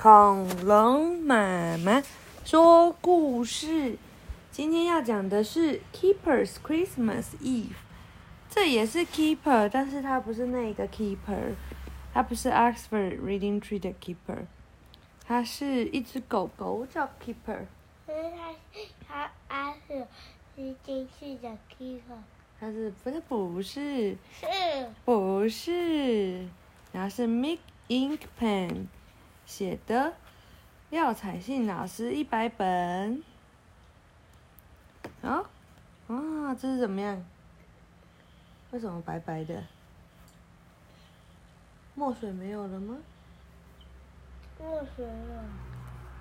恐龙妈妈说故事。今天要讲的是 Keeper's Christmas Eve。这也是 Keeper，但是它不是那个 Keeper，它不是 Oxford Reading Tree 的 Keeper，它是一只狗狗叫 Keeper。可是他他他是是金氏的 keeper，它是不是不是是不是？然后是 Mick Ink Pen 写的，廖彩信老师一百本。啊啊，这是怎么样？为什么白白的？墨水没有了吗？墨水了。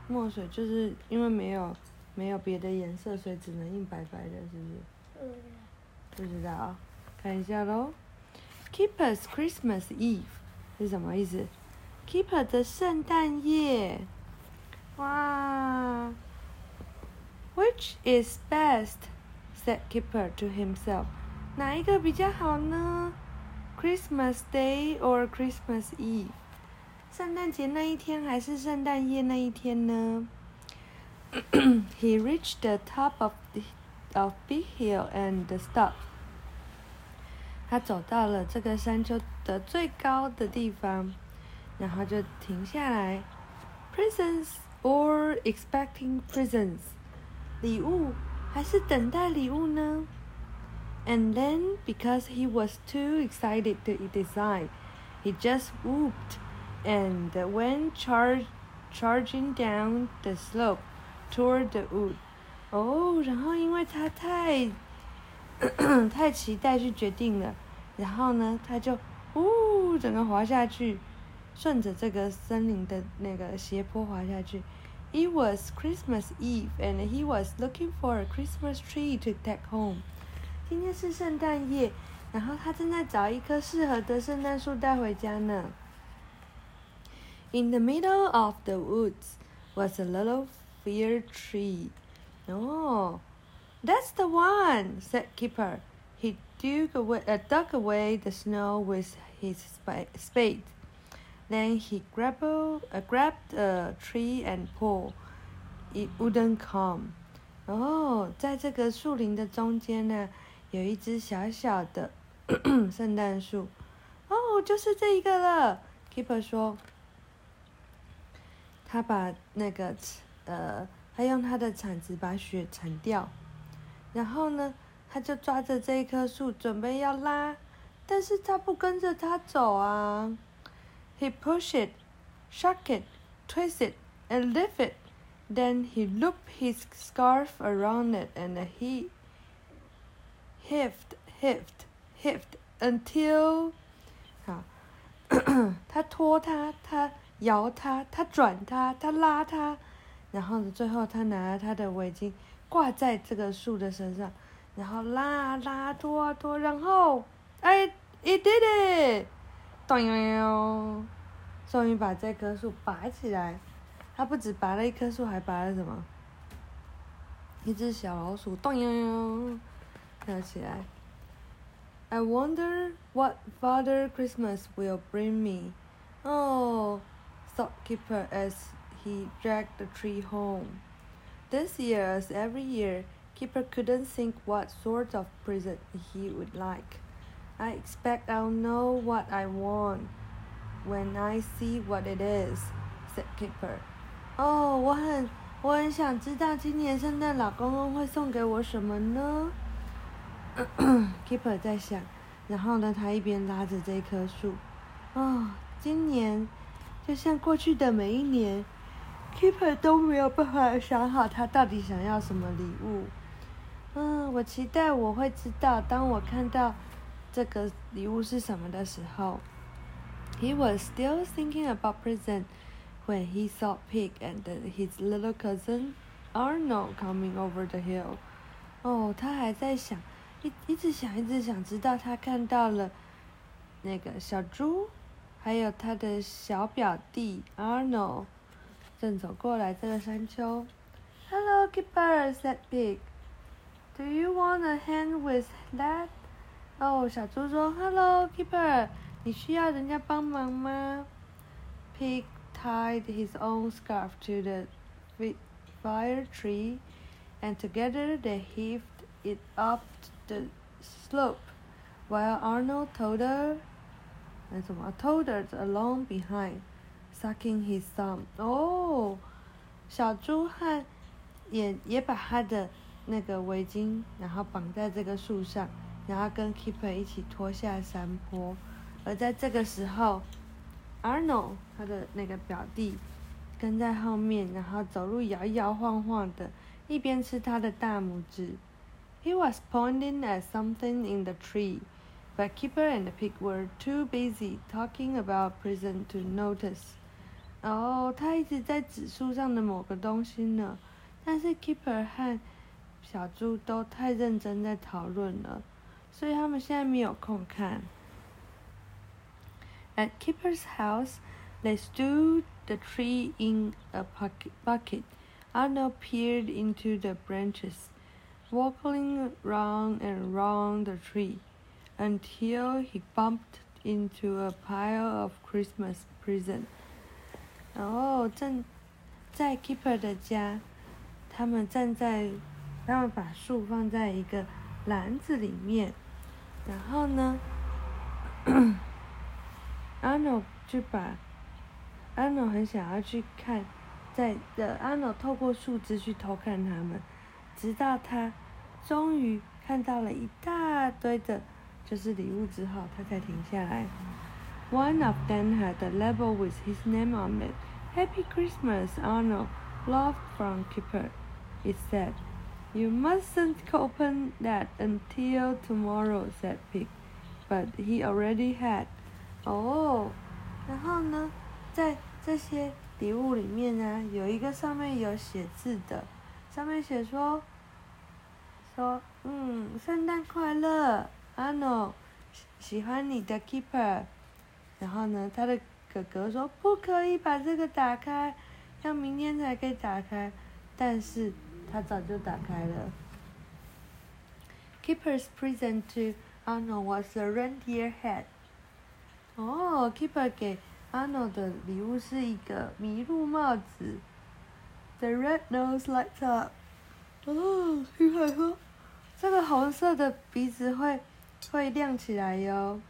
墨水就是因为没有没有别的颜色，所以只能印白白的，是不是？嗯，不知道啊，看一下喽。Keeper's Christmas Eve 是什么意思 ？Keeper 的圣诞夜。哇！Which is best? said Keeper to himself. 哪一个比较好呢？Christmas Day or Christmas Eve？圣诞节那一天还是圣诞夜那一天呢？He reached the top of the of Big Hill and stopped. 他走到了这个山丘的最高的地方， 然后就停下来。Presents or expecting presents？礼物还是等待礼物呢？And then, because he was too excited to decide, he just whooped and went charge, charging down the slope toward the wood. 哦，然后因为他太太期待去决定了，然后呢，他就呜整个滑下去， 顺着这个森林的那个斜坡滑下去。It was Christmas Eve, and he was looking for a Christmas tree to take home. 今天是圣诞夜，然后他正在找一棵适合的圣诞树带回家呢。In the middle of the woods was a little fir tree. Oh, that's the one," said Keeper. He dug away, uh, dug away the snow with his spa- spade. Then he grabbed, uh, grabbed a tree and pulled. It wouldn't come. 哦，在这个树林的中间呢，有一只小小的 圣诞树。哦，就是这一个了。Keeper 说，他把那个呃，他用他的铲子把雪铲掉，然后呢，他就抓着这一棵树准备要拉，但是他不跟着他走啊。He push it, shook it, twisted and lifted. Then he loop his scarf around it and he heft, heft, heft until 好，他拖他，他摇他，他转他，他拉他，然后呢，最后他拿他的围巾挂在这个树的身上，然后拉拉拖拖，然后哎，it did it，咚悠悠，终于把这棵树拔起来。他不止拔了一棵树，还拔了什么？一只小老鼠，咚悠悠，跳起来。I wonder what Father Christmas will bring me. Oh, thought Keeper as he dragged the tree home. This year, as every year, Keeper couldn't think what sort of present he would like. I expect I'll know what I want when I see what it is, said Keeper. 哦，我很我很想知道今年圣诞老公公会送给我什么呢？Keeper 在想，然后呢，他一边拉着这棵树。哦，今年就像过去的每一年，Keeper 都没有办法想好他到底想要什么礼物。嗯，我期待我会知道，当我看到这个礼物是什么的时候。He was still thinking about present when he saw Pig and his little cousin Arnold coming over the hill. 哦，他还在想，一一直想，一直想，直到他看到了那个小猪，还有他的小表弟 Arnold 正走过来这个山丘。Hello, Keeper," said Pig. "Do you want a hand with that?" 哦，小猪说：“Hello, Keeper，你需要人家帮忙吗？”Pig tied his own scarf to the fi- fire tree, and together they heaved it up the slope, while Arnold toddled, 那什么 toddled along behind, sucking his thumb. 哦，小猪和也也把他的那个围巾，然后绑在这个树上， 然后跟 Keeper 一起拖下山坡。而在这个时候，Arnold 他的那个表弟跟在后面，然后走路摇摇晃晃的，一边吃他的大拇指。He was pointing at something in the tree, but Keeper and the pig were too busy talking about prison to notice. 哦，他一直在指树上的某个东西呢，但是 Keeper 和小猪都太认真在讨论了，所以他们现在没有空看。At Keeper's house, they stood the tree in a bucket. bucket. Arnold peered into the branches, walking round and round the tree, until he bumped into a pile of Christmas presents. 然后正在 Keeper 的家，他们站在，他们把树放在一个篮子里面， 然后呢，Arnold 就把 Arnold 很想要去看，在的 Arnold 透过树枝去偷看他们，直到他终于看到了一大堆的，就是礼物之后，他才停下来。One of them had a label with his name on it. Happy Christmas, Arnold. Love from Keeper. It said. You mustn't open that until tomorrow, said Pig. But he already had. 哦，然后呢，在这些礼物里面呢，有一个上面有写字的，上面写说，说，嗯，圣诞快乐，Anno，喜喜欢你的 Keeper。然后呢，他的哥哥说不可以把这个打开，要明天才可以打开。但是他早就打开了。Keeper's present to Arnold was a reindeer hat. 哦，Keeper 给 Arnold 的礼物是一个麋鹿帽子。The red nose lights up. 哦，Keeper 说，这个红色的鼻子会会亮起来哟。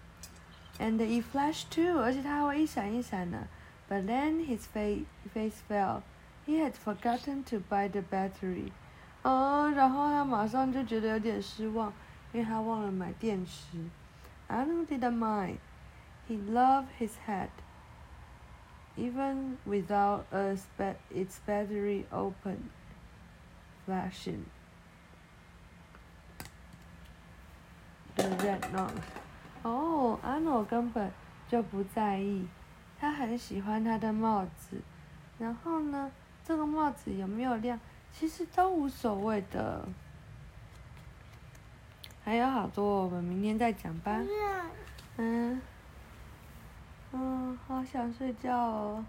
And it flashed too，而且它还会一闪一闪的。But then his face face fell. He had forgotten to buy the battery. 哦，然后他马上就觉得有点失望，因为他忘了买电池。Arnold didn't mind. He loved his hat, even without a spa- its battery open, flashing. The red nose. 哦，阿诺根本就不在意，他很喜欢他的帽子。然后呢， 这个帽子有没有亮，其实都无所谓的。还有好多，我们明天再讲吧。嗯，嗯，好想睡觉哦。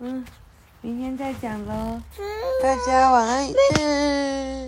嗯，明天再讲喽。大家晚安。嗯。